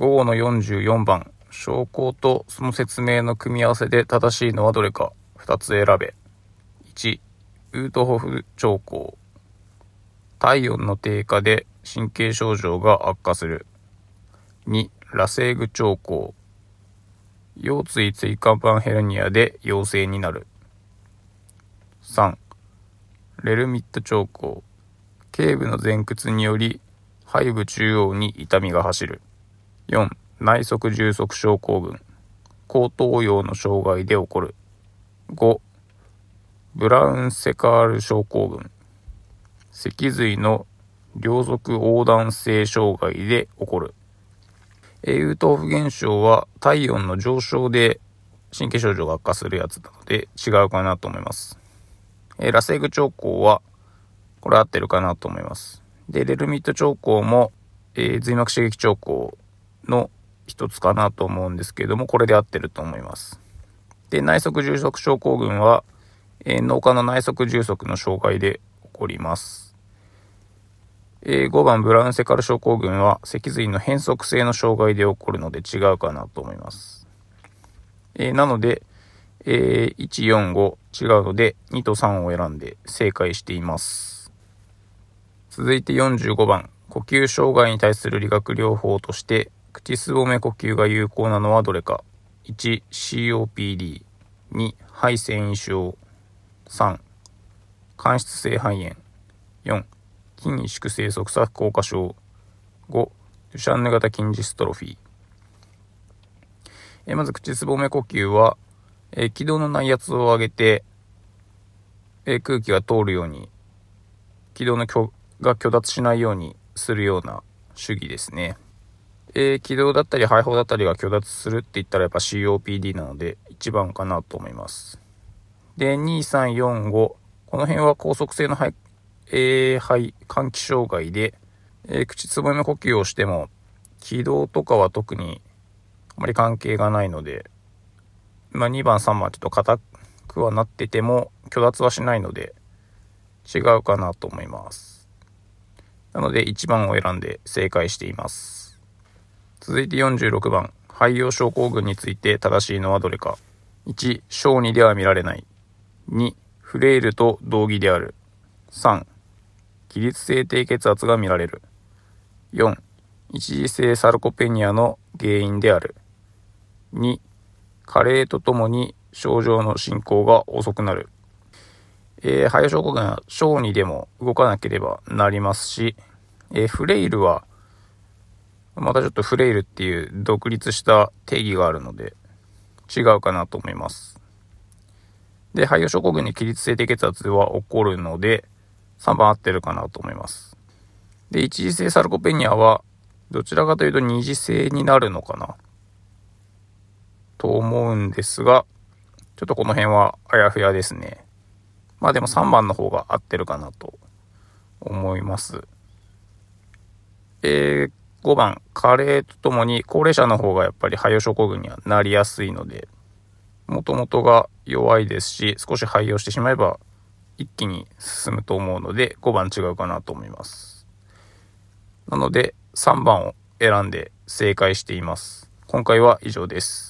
午後の44番、証拠とその説明の組み合わせで正しいのはどれか2つ選べ。1、ウートホフ兆候。体温の低下で神経症状が悪化する。2、ラセーグ兆候。腰椎椎間板ヘルニアで陽性になる。3、レルミット兆候。頸部の前屈により背部中央に痛みが走る。4、内側重足症候群。後頭葉の障害で起こる。5、ブラウンセカール症候群。脊髄の両側横断性障害で起こる。ウートフ現象は体温の上昇で神経症状が悪化するやつなので違うかなと思います。えラセグ兆候はこれ合ってるかなと思います。で、レルミット兆候も、えー、髄膜刺激兆候の一つかなと思うんですけれども、これで合ってると思います。で、内側重足症候群は、えー、脳幹の内側重足の障害で起こります。えー、5番ブラウンセカル症候群は脊髄の変則性の障害で起こるので違うかなと思います。えー、なので、えー、1、4、5違うので2と3を選んで正解しています。続いて45番、呼吸障害に対する理学療法として口すぼめ呼吸が有効なのはどれか。1、COPD。2、肺繊維症。3、間質性肺炎。4、筋萎縮性側索硬化症。5、デュシャンヌ型筋ジストロフィー。えまず、口すぼめ呼吸は、え気道の内圧を上げて、え空気が通るように、気道のが虚脱しないようにするような主義ですね。えー、気道だったり肺胞だったりが虚脱するって言ったらやっぱ COPD なので1番かなと思います。で、2、3、4、5。この辺は高速性の肺えー、肺、換気障害で、えー、口つぼみ呼吸をしても、気道とかは特にあまり関係がないので、まあ、2番、3番ちょっと硬くはなってても、虚脱はしないので、違うかなと思います。なので、1番を選んで正解しています。続いて46番、肺葉症候群について正しいのはどれか。1、小児では見られない。2、フレイルと同義である。3、起立性低血圧が見られる。4、一時性サルコペニアの原因である。2、加齢とともに症状の進行が遅くなる。えー、肺症候群は小児でも動かなければなりますし、えー、フレイルは、またちょっとフレイルっていう独立した定義があるので、違うかなと思います。で、肺症候群に起立性低血圧は起こるので、3番合ってるかなと思います。で、一次性サルコペニアは、どちらかというと二次性になるのかなと思うんですが、ちょっとこの辺はあやふやですね。まあでも3番の方が合ってるかなと思います。えー、5番、加齢とともに高齢者の方がやっぱり肺葉症候群にはなりやすいので、もともとが弱いですし、少し廃用してしまえば一気に進むと思うので、5番違うかなと思います。なので、3番を選んで正解しています。今回は以上です。